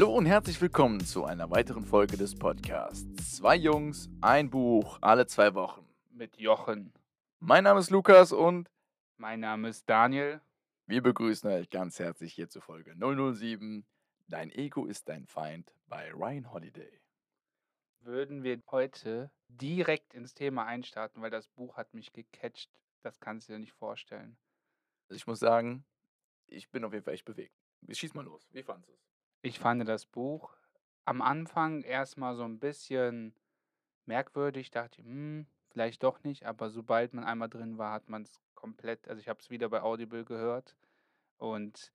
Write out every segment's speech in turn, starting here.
Hallo und herzlich willkommen zu einer weiteren Folge des Podcasts. Zwei Jungs, ein Buch, alle zwei Wochen. Mit Jochen. Mein Name ist Lukas und Mein Name ist Daniel. wir begrüßen euch ganz herzlich hier zu Folge 007. Dein Ego ist dein Feind bei Ryan Holiday. Würden wir heute direkt ins Thema einstarten, weil das Buch hat mich gecatcht. Das kannst du dir nicht vorstellen. Also ich muss sagen, ich bin auf jeden Fall echt bewegt. Schieß mal los. Wie fandest du es? Ich fand das Buch am Anfang erstmal so ein bisschen merkwürdig. Dachte, hm, vielleicht doch nicht. Aber sobald man einmal drin war, hat man es komplett. Also ich habe es wieder bei Audible gehört und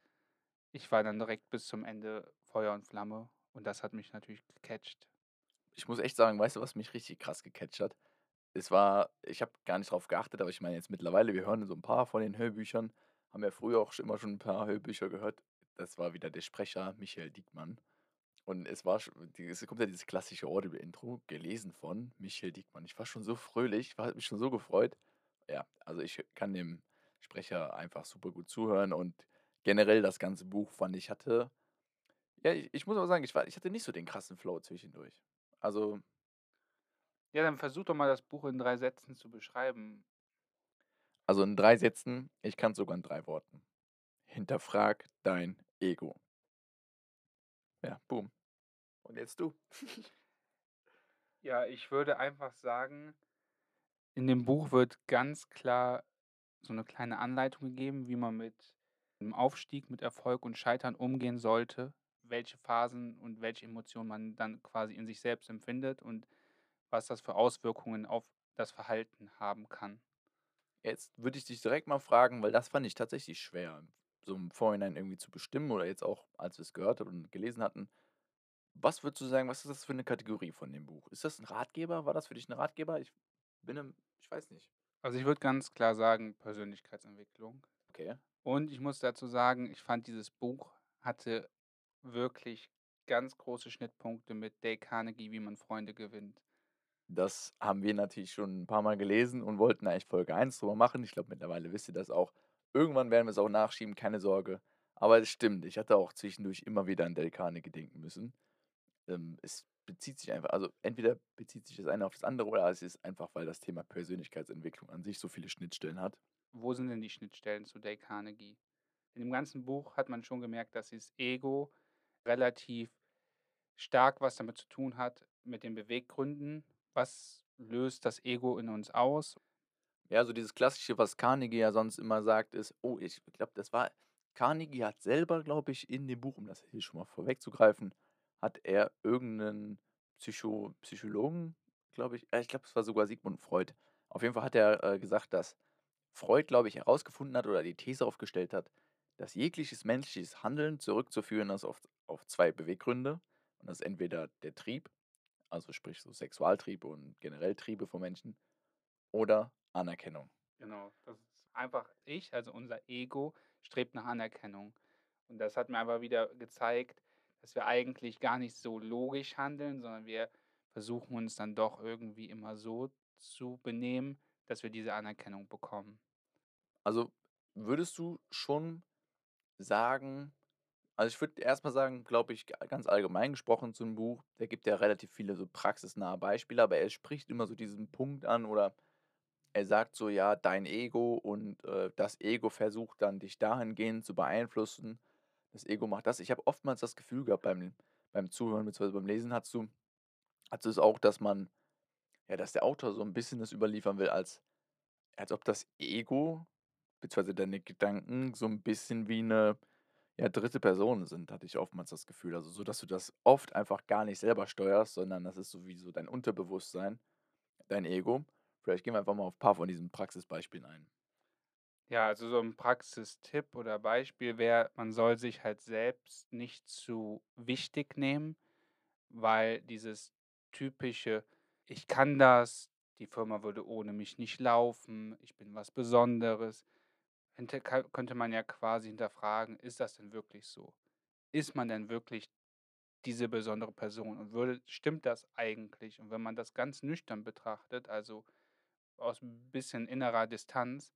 ich war dann direkt bis zum Ende Feuer und Flamme. Und das hat mich natürlich gecatcht. Ich muss echt sagen, weißt du, was mich richtig krass gecatcht hat? Es war, ich habe gar nicht drauf geachtet, aber ich meine jetzt mittlerweile, wir hören so ein paar von den Hörbüchern, haben ja früher auch immer schon ein paar Hörbücher gehört. Das war wieder der Sprecher Michael Diekmann. Und es war, es kommt ja dieses klassische Audible-Intro, gelesen von Michael Diekmann. Ich war schon so fröhlich, war, hat mich schon so gefreut. Ja, also ich kann dem Sprecher einfach super gut zuhören und generell das ganze Buch fand ich hatte, ja, ich, ich muss aber sagen, ich, war, ich hatte nicht so den krassen Flow zwischendurch. Also, Ja, dann versuch doch mal das Buch in drei Sätzen zu beschreiben. also in drei Sätzen, ich kann sogar in drei Worten. Hinterfrag dein Ego. Ja, boom. Und jetzt du. Ja, ich würde einfach sagen, in dem Buch wird ganz klar so eine kleine Anleitung gegeben, wie man mit dem Aufstieg, mit Erfolg und Scheitern umgehen sollte, welche Phasen und welche Emotionen man dann quasi in sich selbst empfindet und was das für Auswirkungen auf das Verhalten haben kann. Jetzt würde ich dich direkt mal fragen, weil das fand ich tatsächlich schwer, so im Vorhinein irgendwie zu bestimmen oder jetzt auch, als wir es gehört und gelesen hatten. Was würdest du sagen, was ist das für eine Kategorie von dem Buch? Ist das ein Ratgeber? War das für dich ein Ratgeber? Ich bin im, ich weiß nicht. Also ich würde ganz klar sagen, Persönlichkeitsentwicklung. Okay. Und ich muss dazu sagen, ich fand dieses Buch hatte wirklich ganz große Schnittpunkte mit Dale Carnegie, wie man Freunde gewinnt. Das haben wir natürlich schon ein paar Mal gelesen und wollten eigentlich Folge 1 drüber machen. Ich glaube, mittlerweile wisst ihr das auch. Irgendwann werden wir es auch nachschieben, keine Sorge. Aber es stimmt, ich hatte auch zwischendurch immer wieder an Del Carnegie denken müssen. Ähm, es bezieht sich einfach, also entweder bezieht sich das eine auf das andere oder es ist einfach, weil das Thema Persönlichkeitsentwicklung an sich so viele Schnittstellen hat. Wo sind denn die Schnittstellen zu Dale Carnegie? In dem ganzen Buch hat man schon gemerkt, dass das Ego relativ stark was damit zu tun hat, mit den Beweggründen. Was löst das Ego in uns aus? Ja, so dieses Klassische, was Carnegie ja sonst immer sagt, ist, oh, ich glaube, das war, Carnegie hat selber, glaube ich, in dem Buch, um das hier schon mal vorwegzugreifen, hat er irgendeinen Psycho Psychologen, glaube ich, äh, ich glaube, es war sogar Sigmund Freud. Auf jeden Fall hat er äh, gesagt, dass Freud, glaube ich, herausgefunden hat oder die These aufgestellt hat, dass jegliches menschliches Handeln zurückzuführen ist auf, auf zwei Beweggründe. Und das ist entweder der Trieb, also sprich so Sexualtrieb und generell Triebe von Menschen, oder Anerkennung. Genau, das ist einfach ich, also unser Ego, strebt nach Anerkennung. Und das hat mir aber wieder gezeigt, dass wir eigentlich gar nicht so logisch handeln, sondern wir versuchen uns dann doch irgendwie immer so zu benehmen, dass wir diese Anerkennung bekommen. Also würdest du schon sagen, also ich würde erstmal sagen, glaube ich, ga- ganz allgemein gesprochen zum Buch, der gibt ja relativ viele so praxisnahe Beispiele, aber er spricht immer so diesen Punkt an oder er sagt so, ja, dein Ego und äh, das Ego versucht dann dich dahingehend zu beeinflussen. Das Ego macht das. Ich habe oftmals das Gefühl gehabt beim, beim Zuhören bzw. beim Lesen, hast du, hast du es auch, dass man, ja, dass der Autor so ein bisschen das überliefern will, als, als ob das Ego bzw. deine Gedanken so ein bisschen wie eine ja, dritte Person sind, hatte ich oftmals das Gefühl. Also so, dass du das oft einfach gar nicht selber steuerst, sondern das ist so wie so dein Unterbewusstsein, dein Ego. Vielleicht gehen wir einfach mal auf ein paar von diesen Praxisbeispielen ein. Ja, also so ein Praxistipp oder Beispiel wäre, man soll sich halt selbst nicht zu wichtig nehmen, weil dieses typische, ich kann das, die Firma würde ohne mich nicht laufen, ich bin was Besonderes, könnte man ja quasi hinterfragen, ist das denn wirklich so? Ist man denn wirklich diese besondere Person und würde, stimmt das eigentlich? Und wenn man das ganz nüchtern betrachtet, also aus ein bisschen innerer Distanz,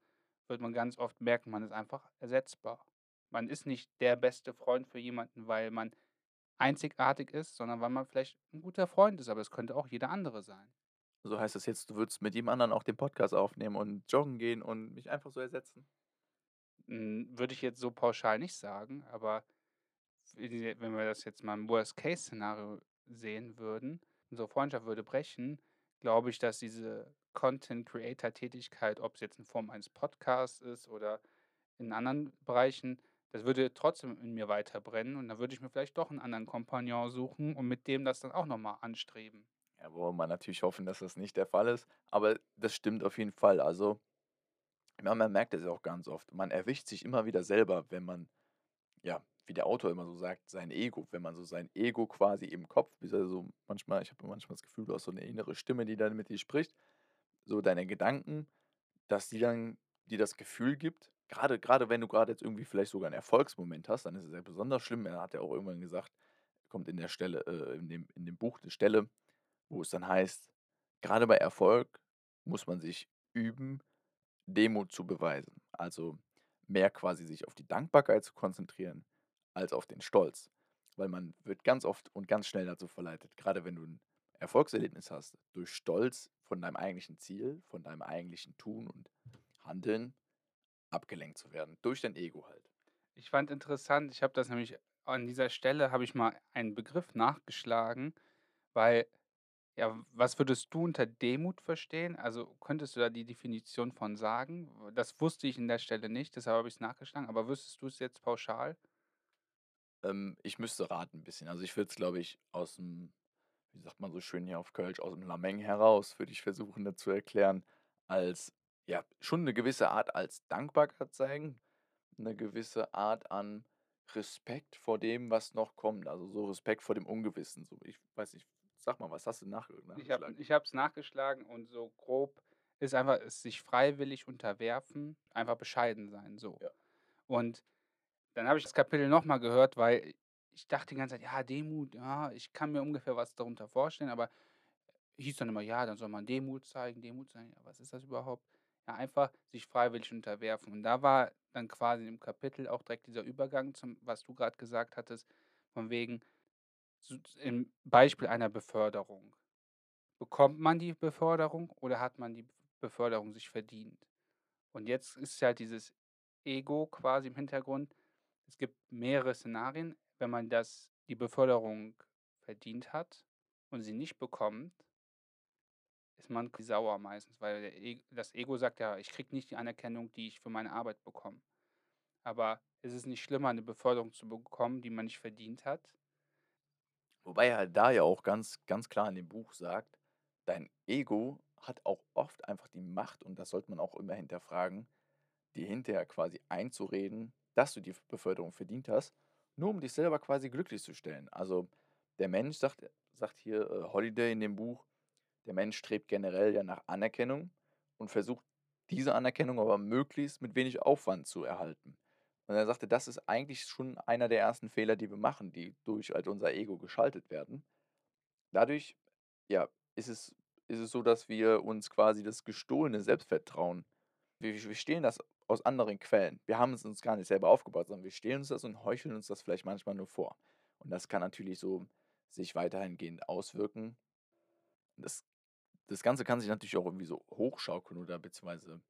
wird man ganz oft merken, man ist einfach ersetzbar. Man ist nicht der beste Freund für jemanden, weil man einzigartig ist, sondern weil man vielleicht 'n guter Freund ist, aber es könnte auch jeder andere sein. Also, heißt das jetzt, du würdest mit jedem anderen auch den Podcast aufnehmen und joggen gehen und mich einfach so ersetzen? Hm, würde ich jetzt so pauschal nicht sagen, aber wenn wir das jetzt mal im Worst-Case-Szenario sehen würden, unsere Freundschaft würde brechen, glaube ich, dass diese Content-Creator-Tätigkeit, ob's jetzt in Form eines Podcasts ist oder in anderen Bereichen, das würde trotzdem in mir weiter brennen und dann würde ich mir vielleicht doch 'n anderen Kompagnon suchen und mit dem das dann auch noch mal anstreben. Ja, wollen wir natürlich hoffen, dass das nicht der Fall ist, aber das stimmt auf jeden Fall. Also man merkt das ja auch ganz oft. Man erwischt sich immer wieder selber, wenn man, ja, wie der Autor immer so sagt, sein Ego wenn man so sein Ego quasi im Kopf er so manchmal ich habe manchmal das Gefühl, du hast so 'ne innere Stimme, die dann mit dir spricht, so deine Gedanken, dass die dann dir das Gefühl gibt grade grade wenn du grade jetzt irgendwie vielleicht sogar 'n Erfolgsmoment hast, dann ist es ja besonders schlimm. Er hat ja auch irgendwann gesagt kommt in der Stelle äh, in dem in dem Buch 'ne Stelle, wo es dann heißt: „Grade bei Erfolg muss man sich üben, Demut zu beweisen.“ Also, mehr quasi sich auf die Dankbarkeit zu konzentrieren als auf den Stolz, weil man wird ganz oft und ganz schnell dazu verleitet, grade wenn du 'n Erfolgserlebnis hast, durch Stolz von deinem eigentlichen Ziel, von deinem eigentlichen Tun und Handeln abgelenkt zu werden, durch dein Ego halt. Ich fand interessant ich habe das nämlich an dieser Stelle habe ich mal einen Begriff nachgeschlagen, weil ja, was würdest du unter Demut verstehen? Also, könntest du da die Definition von sagen? Das wusste ich in der Stelle nicht, deshalb habe ich's nachgeschlagen, aber wüsstest du's jetzt pauschal? Ähm, ich müsste raten bisschen. Also, ich würde es, glaube ich, aus'm wie sagt man so schön hier auf Kölsch, aus'm Lameng heraus würde ich versuchen, das zu erklären, als ja, schon 'ne gewisse Art als Dankbarkeit zeigen, 'ne gewisse Art an Respekt vor dem, was noch kommt, also, so Respekt vor dem Ungewissen, so. Ich weiß nicht, sag mal, was hast du nach Ich habe nachgeschlagen? ich es nachgeschlagen und so grob ist einfach es sich freiwillig unterwerfen, einfach bescheiden sein, so. Ja. Und dann habe ich das Kapitel noch mal gehört, weil ich dachte die ganze Zeit: „Ja, Demut, ja, ich kann mir ungefähr was darunter vorstellen“, aber hieß dann immer: „Ja, dann soll man Demut zeigen, Demut zeigen.“ Ja, was ist das überhaupt? Ja, einfach sich freiwillig unterwerfen. Und da war dann quasi im Kapitel auch direkt dieser Übergang zum was du grad gesagt hattest, von wegen im Beispiel einer Beförderung. Bekommt man die Beförderung oder hat man die Beförderung sich verdient? Und jetzt ist ja dieses Ego quasi im Hintergrund. Es gibt mehrere Szenarien, wenn man das die Beförderung verdient hat und sie nicht bekommt ist man sauer meistens, weil E das Ego sagt ja: „Ich kriege nicht die Anerkennung, die ich für meine Arbeit bekomme.“ Aber ist es nicht schlimmer, 'ne Beförderung zu bekommen, die man nicht verdient hat? Wobei er halt da ja auch ganz ganz klar in dem Buch sagt: „Dein Ego hat auch oft einfach die Macht“, und das sollte man auch immer hinterfragen, dir hinterher quasi einzureden, dass du die Beförderung verdient hast, nur um dich selber quasi glücklich zu stellen. Also, der Mensch sagt sagt hier, äh, Holiday in dem Buch, der Mensch strebt generell ja nach Anerkennung und versucht, diese Anerkennung aber möglichst mit wenig Aufwand zu erhalten. Und er sagte, das ist eigentlich schon einer der ersten Fehler, die wir machen, die durch halt unser Ego geschaltet werden. Dadurch, ja, ist es ist es so, dass wir uns quasi das gestohlene Selbstvertrauen wir wir stehlen das aus anderen Quellen. Wir haben es uns gar nicht selber aufgebaut, sondern wir stehlen uns das und heucheln uns das vielleicht manchmal nur vor. Und das kann natürlich so sich weiterhingehend auswirken. Das das Ganze kann sich natürlich auch irgendwie so hochschaukeln oder beziehungsweise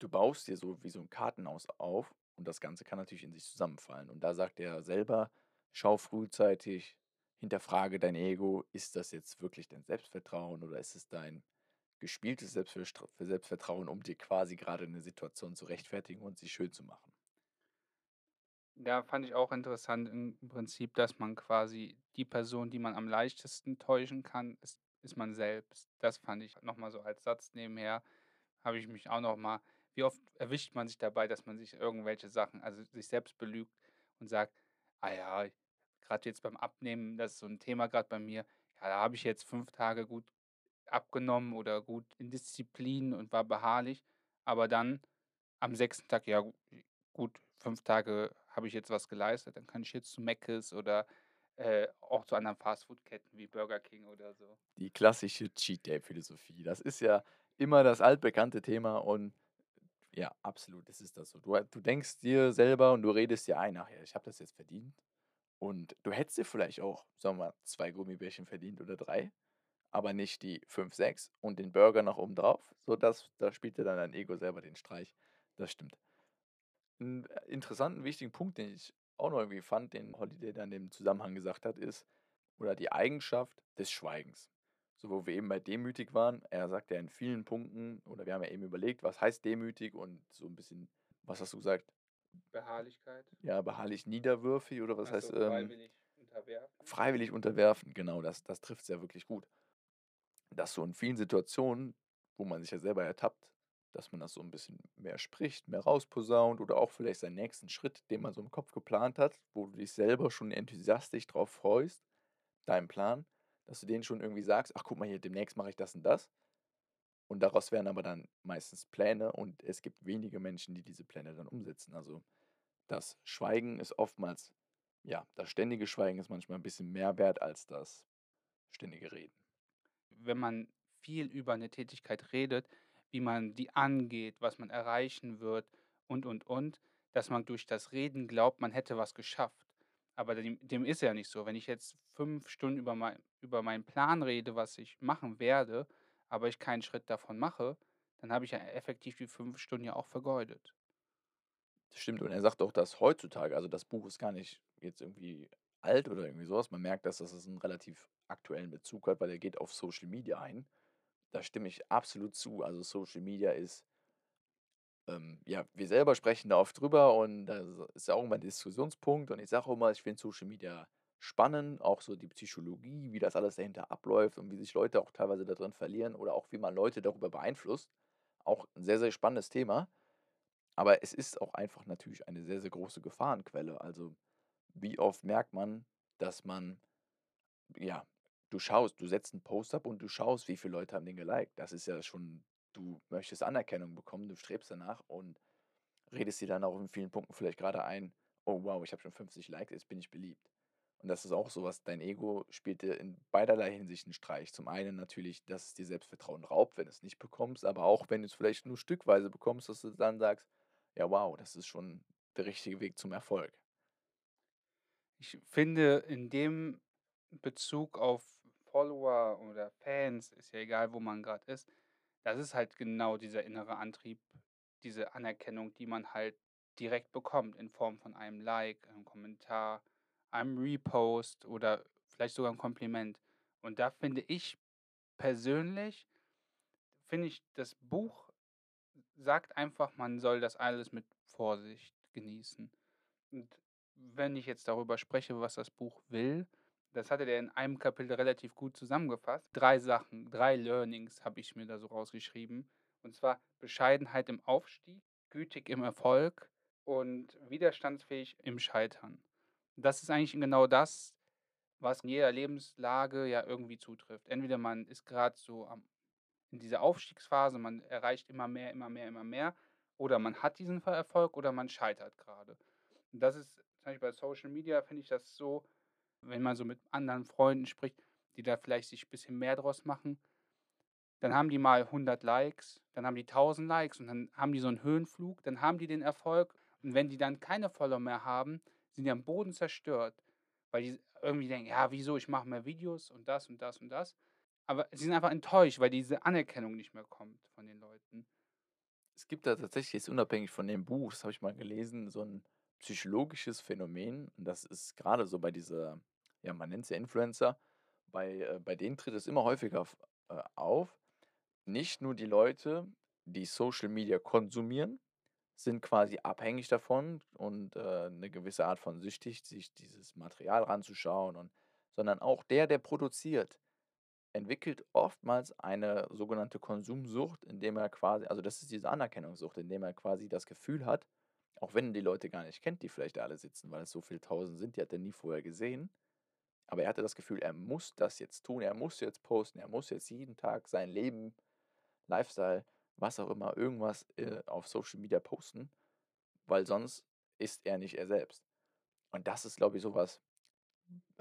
du baust dir so wie so 'n Kartenhaus auf und das Ganze kann natürlich in sich zusammenfallen. Und da sagt er selber: „Schau frühzeitig, hinterfrage dein Ego. Ist das jetzt wirklich dein Selbstvertrauen oder ist es dein gespieltes Selbstvertrauen, um dir quasi grade 'ne Situation zu rechtfertigen und sie schön zu machen?“ Ja, fand ich auch interessant im Prinzip, dass man quasi die Person, die man am leichtesten täuschen kann, ist ist man selbst. Das fand ich noch mal so als Satz nebenher habe ich mich auch noch mal wie oft erwischt man sich dabei, dass man sich irgendwelche Sachen also, sich selbst belügt und sagt: „Ah ja, grad jetzt beim Abnehmen, das ist so 'n Thema grad bei mir. Ja, da habe ich jetzt 5 Tage gut abgenommen oder gut in Disziplin und war beharrlich.“ Aber dann am 6. Tag: „Ja gu gut, 5 Tage habe ich jetzt was geleistet, dann kann ich jetzt zu Mc's oder, äh, auch zu anderen Fast-Food-Ketten wie Burger King oder so.“ Die klassische Cheat-Day-Philosophie. Das ist ja immer das altbekannte Thema und ja, absolut, das ist das so. Du du denkst dir selber und du redest dir ein: „Ach ja, ich habe das jetzt verdient“ Und du hättest dir vielleicht auch, sagen wir mal, 2 Gummibärchen verdient oder 3, aber nicht die 5, 6 und den Burger noch oben drauf. So, das da spielt dir dann dein Ego selber den Streich. Das stimmt. 'N äh, interessanten, wichtigen Punkt, den ich auch noch irgendwie fand, den Holiday dann in dem Zusammenhang gesagt hat, ist oder die Eigenschaft des Schweigens. So, wo wir eben bei demütig waren, er sagt ja in vielen Punkten oder wir haben ja eben überlegt, was heißt demütig und so 'n bisschen was hast du gesagt? Beharrlichkeit. Ja, beharrlich niederwürfig oder was Ach heißt, ähm freiwillig unterwerfen. freiwillig unterwerfen, genau, das das trifft's ja wirklich gut. Dass so in vielen Situationen, wo man sich ja selber ertappt, dass man das so 'n bisschen mehr spricht, mehr rausposaunt oder auch vielleicht seinen nächsten Schritt, den man so im Kopf geplant hat, wo du dich selber schon enthusiastisch drauf freust, deinen Plan, dass du denen schon irgendwie sagst: „Ach, guck mal hier, demnächst mache ich das und das.“ Und daraus werden aber dann meistens Pläne und es gibt wenige Menschen, die diese Pläne dann umsetzen. Also, das Schweigen ist oftmals ja, das ständige Schweigen ist manchmal 'n bisschen mehr wert als das ständige Reden. Wenn man viel über 'ne Tätigkeit redet, wie man die angeht, was man erreichen wird und, und, und, dass man durch das Reden glaubt, man hätte was geschafft. Aber dem dem ist ja nicht so. Wenn ich jetzt 5 Stunden über mei über meinen Plan rede, was ich machen werde, aber ich keinen Schritt davon mache, dann habe ich ja effektiv die 5 Stunden ja auch vergeudet. Das stimmt und er sagt auch, dass heutzutage also, das Buch ist gar nicht jetzt irgendwie alt oder irgendwie so was. Man merkt, dass das es 'n relativ aktuellen Bezug hat, weil er geht auf Social Media ein. Da stimme ich absolut zu. Also, Social Media ist ähm, ja, wir selber sprechen da oft drüber und das ist ja auch immer 'n Diskussionspunkt und ich sage auch immer, ich finde Social Media spannend, auch so die Psychologie, wie das alles dahinter abläuft und wie sich Leute auch teilweise da drin verlieren oder auch wie man Leute darüber beeinflusst. Auch 'n sehr, sehr spannendes Thema. Aber es ist auch einfach natürlich eine sehr, sehr große Gefahrenquelle. Also, wie oft merkt man, dass man ja, du schaust du setzt 'n Post ab und du schaust, wie viele Leute haben den geliked. Das ist ja schon du möchtest Anerkennung bekommen, du strebst danach und redest dir dann auch in vielen Punkten vielleicht grade ein: „Oh wow, ich habe schon 50 Likes, jetzt bin ich beliebt.“ Und das ist auch so was, dein Ego spielt dir in beiderlei Hinsicht 'n Streich. Zum einen natürlich, dass es dir Selbstvertrauen raubt, wenn du's nicht bekommst, aber auch, wenn du's vielleicht nur stückweise bekommst, dass du dann sagst: „Ja, wow, das ist schon der richtige Weg zum Erfolg.“ Ich finde in dem Bezug auf Follower oder Fans, ist ja egal, wo man grad ist, das ist halt genau dieser innere Antrieb, diese Anerkennung, die man halt direkt bekommt in Form von einem Like, einem Kommentar, einem Repost oder vielleicht sogar 'n Kompliment. Und da finde ich persönlich finde ich, das Buch sagt einfach, man soll das alles mit Vorsicht genießen. Und wenn ich jetzt darüber spreche, was das Buch will, das hatte der in einem Kapitel relativ gut zusammengefasst. 3 Sachen, 3 Learnings habe ich mir da so rausgeschrieben. Und zwar Bescheidenheit im Aufstieg, gütig im Erfolg und widerstandsfähig im Scheitern. Das ist eigentlich genau das, was in jeder Lebenslage ja irgendwie zutrifft. Entweder man ist grad so am in dieser Aufstiegsphase, man erreicht immer mehr, immer mehr, immer mehr oder man hat diesen Erfolg oder man scheitert grade. Und das ist zum Beispiel bei Social Media finde ich das so, wenn man so mit anderen Freunden spricht, die da vielleicht sich bisschen mehr draus machen, dann haben die mal 100 Likes, dann haben die 1.000 Likes und dann haben die so 'n Höhenflug, dann haben die den Erfolg und wenn die dann keine Follower mehr haben, sind die am Boden zerstört, weil die irgendwie denken: „Ja, wieso? Ich mache mehr Videos und das und das und das.“ Aber sie sind einfach enttäuscht, weil diese Anerkennung nicht mehr kommt von den Leuten. Es gibt da tatsächlich jetzt unabhängig von dem Buch, das habe ich mal gelesen, so 'n psychologisches Phänomen und das ist grade so bei dieser ja, man nennt's ja Influencer, bei äh, bei denen tritt es immer häufiger äh, auf. Nicht nur die Leute, die Social Media konsumieren, sind quasi abhängig davon und, äh, 'ne gewisse Art von süchtig, sich dieses Material ranzuschauen und sondern auch der, der produziert, entwickelt oftmals eine sogenannte Konsumsucht, indem er quasi also, das ist diese Anerkennungssucht, indem er quasi das Gefühl hat, auch wenn er die Leute gar nicht kennt, die vielleicht alle sitzen, weil es so viel Tausend sind, die hat er nie vorher gesehen. Aber er hatte das Gefühl, er muss das jetzt tun, er muss jetzt posten, er muss jetzt jeden Tag sein Leben, Lifestyle, was auch immer, irgendwas, äh, auf Social Media posten, weil sonst ist er nicht er selbst. Und das ist, glaube ich, so was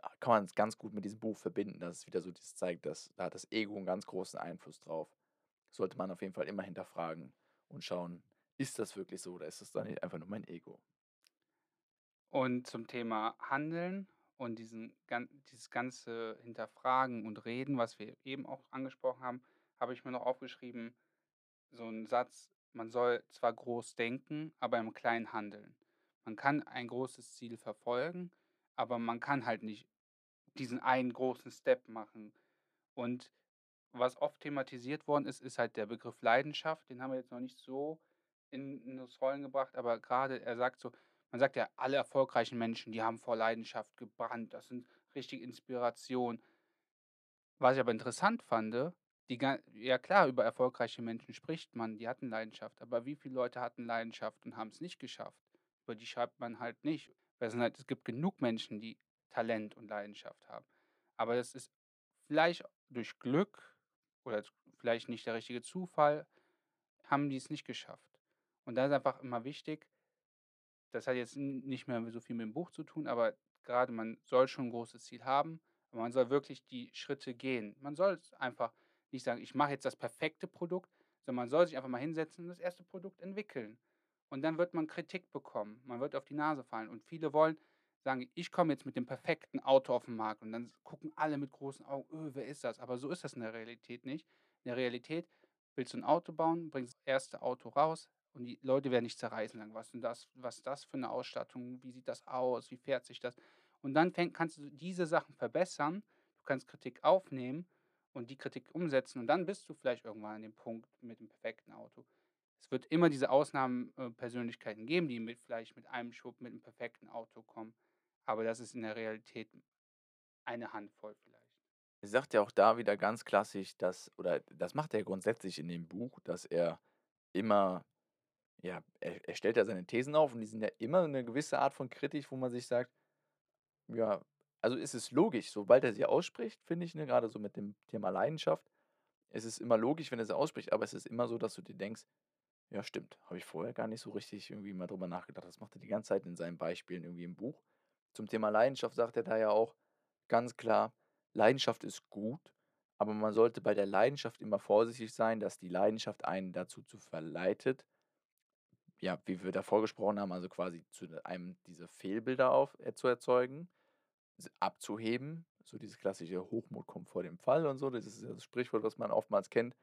ah, kann man ganz gut mit diesem Buch verbinden, dass es wieder so das zeigt, dass da hat das Ego 'n ganz großen Einfluss drauf. Sollte man auf jeden Fall immer hinterfragen und schauen: „Ist das wirklich so oder ist das dann nicht einfach nur mein Ego?“ Und zum Thema Handeln und diesen dieses ganze Hinterfragen und Reden, was wir eben auch angesprochen haben, habe ich mir noch aufgeschrieben, so 'n Satz: „Man soll zwar groß denken, aber im Kleinen handeln.“ Man kann ein großes Ziel verfolgen, aber man kann halt nicht diesen einen großen Step machen. Und was oft thematisiert worden ist, ist halt der Begriff Leidenschaft. Den haben wir jetzt noch nicht so in das Rollen gebracht, aber grade er sagt so man sagt ja, alle erfolgreichen Menschen, die haben vor Leidenschaft gebrannt. Das sind richtige Inspiration. Was ich aber interessant fand, die ja klar, über erfolgreiche Menschen spricht man, die hatten Leidenschaft, aber wie viele Leute hatten Leidenschaft und haben's nicht geschafft? Über die schreibt man halt nicht. Es halt es gibt genug Menschen, die Talent und Leidenschaft haben. Aber das ist vielleicht durch Glück oder vielleicht nicht der richtige Zufall, haben die's nicht geschafft. Und da ist einfach immer wichtig das hat jetzt nicht mehr so viel mit dem Buch zu tun, aber grade man soll schon 'n großes Ziel haben, aber man soll wirklich die Schritte gehen. Man soll's einfach nicht sagen: „Ich mache jetzt das perfekte Produkt“, sondern man soll sich einfach mal hinsetzen und das 1. Produkt entwickeln. Und dann wird man Kritik bekommen. Man wird auf die Nase fallen. Und viele wollen sagen: „Ich komme jetzt mit dem perfekten Auto auf 'n Markt.“ Und dann gucken alle mit großen Augen: „Öh, wer ist das?“ Aber so ist das in der Realität nicht. In der Realität willst du 'n Auto bauen, bringst das 1. Auto raus und die Leute werden dich zerreißen, sagen: „Was 'n das was ist das für 'ne Ausstattung? Wie sieht das aus? Wie fährt sich das?“ Und dann fäng kannst du diese Sachen verbessern. Du kannst Kritik aufnehmen und die Kritik umsetzen und dann bist du vielleicht irgendwann an dem Punkt mit dem perfekten Auto. Es wird immer diese Ausnahmen äh, geben, die mit vielleicht mit einem Schwupp mit 'nem perfekten Auto kommen, aber das ist in der Realität eine Handvoll vielleicht. Er sagt ja auch da wieder ganz klassisch, dass oder das macht er grundsätzlich in dem Buch, dass er immer ja, er er stellt da seine Thesen auf und die sind ja immer 'ne gewisse Art von kritisch, wo man sich sagt ja, also, ist es logisch, sobald er sie ausspricht, finde ich, ne, grade so mit dem Thema Leidenschaft. Es ist immer logisch, wenn er sie ausspricht, aber es ist immer so, dass du dir denkst: „Ja, stimmt, habe ich vorher gar nicht so richtig irgendwie mal drüber nachgedacht.“ Das macht er die ganze Zeit in seinen Beispielen irgendwie im Buch. Zum Thema Leidenschaft sagt er da ja auch ganz klar: „Leidenschaft ist gut, aber man sollte bei der Leidenschaft immer vorsichtig sein, dass die Leidenschaft einen dazu zu verleitet“ ja, wie wir davor gesprochen haben, also, quasi zu einem diese Fehlbilder auf äh, zu erzeugen, abzuheben, so dieses klassische „Hochmut kommt vor dem Fall“ und so. Das ist das Sprichwort, was man oftmals kennt.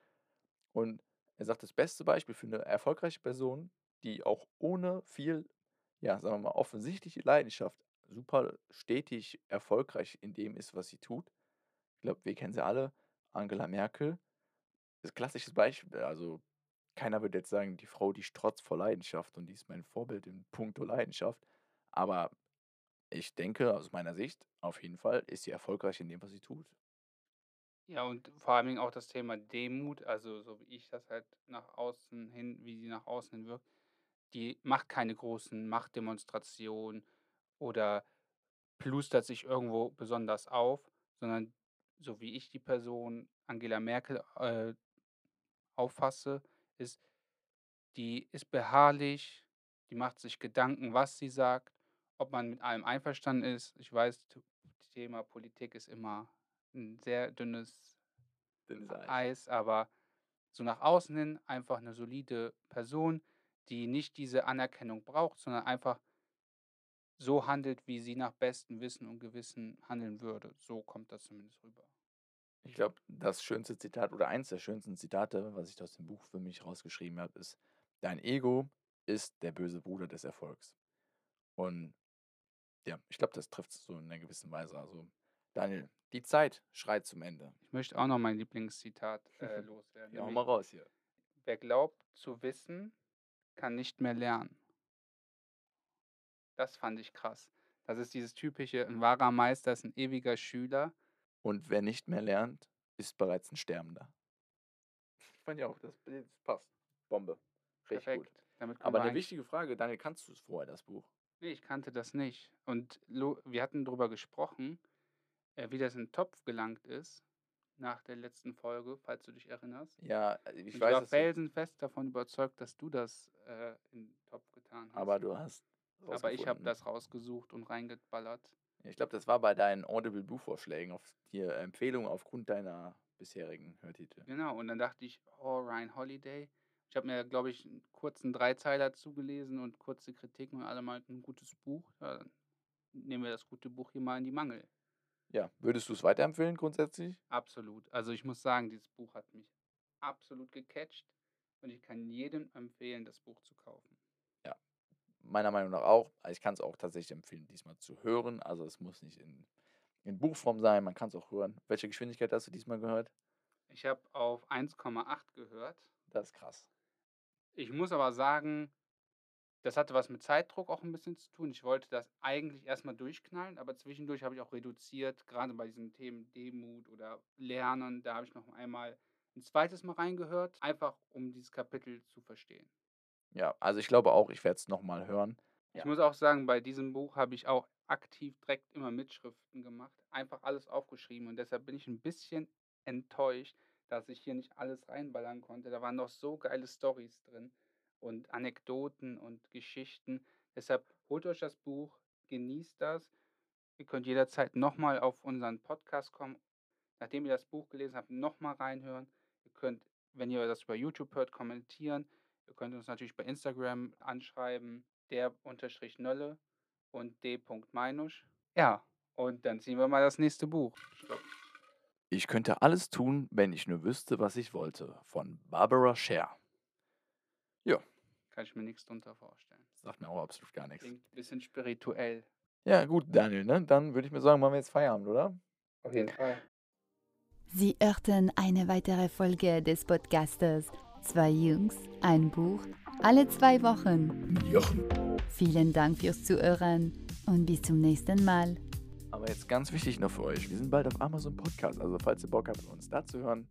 Und er sagt, das beste Beispiel für 'ne erfolgreiche Person, die auch ohne viel, ja, sagen wir mal, offensichtliche Leidenschaft super stetig erfolgreich in dem ist, was sie tut. Ich glaube, wir kennen sie alle, Angela Merkel. Das klassisches Beispiel, also, keiner würde jetzt sagen: „Die Frau, die strotzt vor Leidenschaft und die ist mein Vorbild in puncto Leidenschaft.“ Aber ich denke, aus meiner Sicht auf jeden Fall ist sie erfolgreich in dem, was sie tut. Ja, und vor allen Dingen auch das Thema Demut, also, so wie ich das halt nach außen hin wie sie nach außen hin wirkt. Die macht keine großen Machtdemonstrationen oder plustert sich irgendwo besonders auf, sondern so wie ich die Person Angela Merkel, äh, auffasse, ist die ist beharrlich, die macht sich Gedanken, was sie sagt, ob man mit allem einverstanden ist. Ich weiß, t Thema Politik ist immer 'n sehr dünnes Dünnes Eis. Eis, aber so nach außen hin einfach 'ne solide Person, die nicht diese Anerkennung braucht, sondern einfach so handelt, wie sie nach bestem Wissen und Gewissen handeln würde. So kommt das zumindest rüber. Ich glaube, das schönste Zitat oder eins der schönsten Zitate, was ich aus dem Buch für mich rausgeschrieben habe, ist: „Dein Ego ist der böse Bruder des Erfolgs.“ Und ja, ich glaube, das trifft's so in 'ner gewissen Weise. Also, Daniel, die Zeit schreit zum Ende. Ich möchte auch noch mein Lieblingszitat, äh, loswerden, Ja, hau mal raus hier. „Wer glaubt zu wissen, kann nicht mehr lernen.“ Das fand ich krass. Das ist dieses typische: „'N wahrer Meister ist 'n ewiger Schüler.“ Und wer nicht mehr lernt, ist bereits 'n Sterbender. Fand ich auch, das das passt. Bombe. Richtig gut. Perfekt. Können Aber 'ne eigentlich wichtige Frage, Daniel, kanntest du's vorher, das Buch? Ne, ich kannte das nicht. Und wir hatten drüber gesprochen, äh, wie das in 'n Topf gelangt ist nach der letzten Folge, falls du dich erinnerst. Ja, äh, ich ich weiß, war dass du felsenfest davon überzeugt, dass du das, äh, in 'n Topf getan hast. Aber du hast Aber ich habe das rausgesucht und reingeballert. Ich glaube, das war bei deinen Audible-Buchvorschlägen auf die Empfehlung aufgrund deiner bisherigen Hörtitel. Genau, und dann dachte ich: „Oh, Ryan Holiday.“ Ich habe mir, glaube ich, 'n kurzen Dreizeiler zugelesen und kurze Kritiken und alle meinten: „Gutes Buch.“ Ja, dann nehmen wir das gute Buch hier mal in die Mangel. Ja, würdest du es weiterempfehlen grundsätzlich? Absolut. Also ich muss sagen, dieses Buch hat mich absolut gecatcht und ich kann jedem empfehlen, das Buch zu kaufen. Meiner Meinung nach auch. Ich kann es auch tatsächlich empfehlen, diesmal zu hören. Also es muss nicht in, in Buchform sein, man kann es auch hören. Welche Geschwindigkeit hast du diesmal gehört? Ich habe auf 1,8 gehört. Das ist krass. Ich muss aber sagen, das hatte was mit Zeitdruck auch ein bisschen zu tun. Ich wollte das eigentlich erstmal durchknallen, aber zwischendurch habe ich auch reduziert, gerade bei diesen Themen Demut oder Lernen, da habe ich noch einmal ein zweites Mal reingehört, einfach um dieses Kapitel zu verstehen. Ja, also ich glaube auch, ich werde es nochmal hören. Ich Ja. muss auch sagen, bei diesem Buch habe ich auch aktiv direkt immer Mitschriften gemacht, einfach alles aufgeschrieben und deshalb bin ich ein bisschen enttäuscht, dass ich hier nicht alles reinballern konnte. Da waren noch so geile Stories drin und Anekdoten und Geschichten. Deshalb holt euch das Buch, genießt das. Ihr könnt jederzeit nochmal auf unseren Podcast kommen, nachdem ihr das Buch gelesen habt, nochmal reinhören. Ihr könnt, wenn ihr das über YouTube hört, kommentieren. Ihr könnt uns natürlich bei Instagram anschreiben, der unterstrich Nölle und d. Meinusch. Ja, und dann ziehen wir mal das nächste Buch. Stopp. Ich könnte alles tun, wenn ich nur wüsste, was ich wollte. Von Barbara Scher. Kann ich mir nichts drunter vorstellen. Sagt mir auch absolut gar nichts. Klingt ein bisschen spirituell. Ja, gut, Daniel, ne? Dann würde ich mir sagen, machen wir jetzt Feierabend, oder? Auf jeden Fall. Sie hörten eine weitere Folge des Podcastes Zwei Jungs, ein Buch, alle zwei Wochen. Jochen. Vielen Dank fürs Zuhören und bis zum nächsten Mal. Aber jetzt ganz wichtig noch für euch. Wir sind bald auf Amazon Podcast. Also, falls ihr Bock habt, uns da zu hören,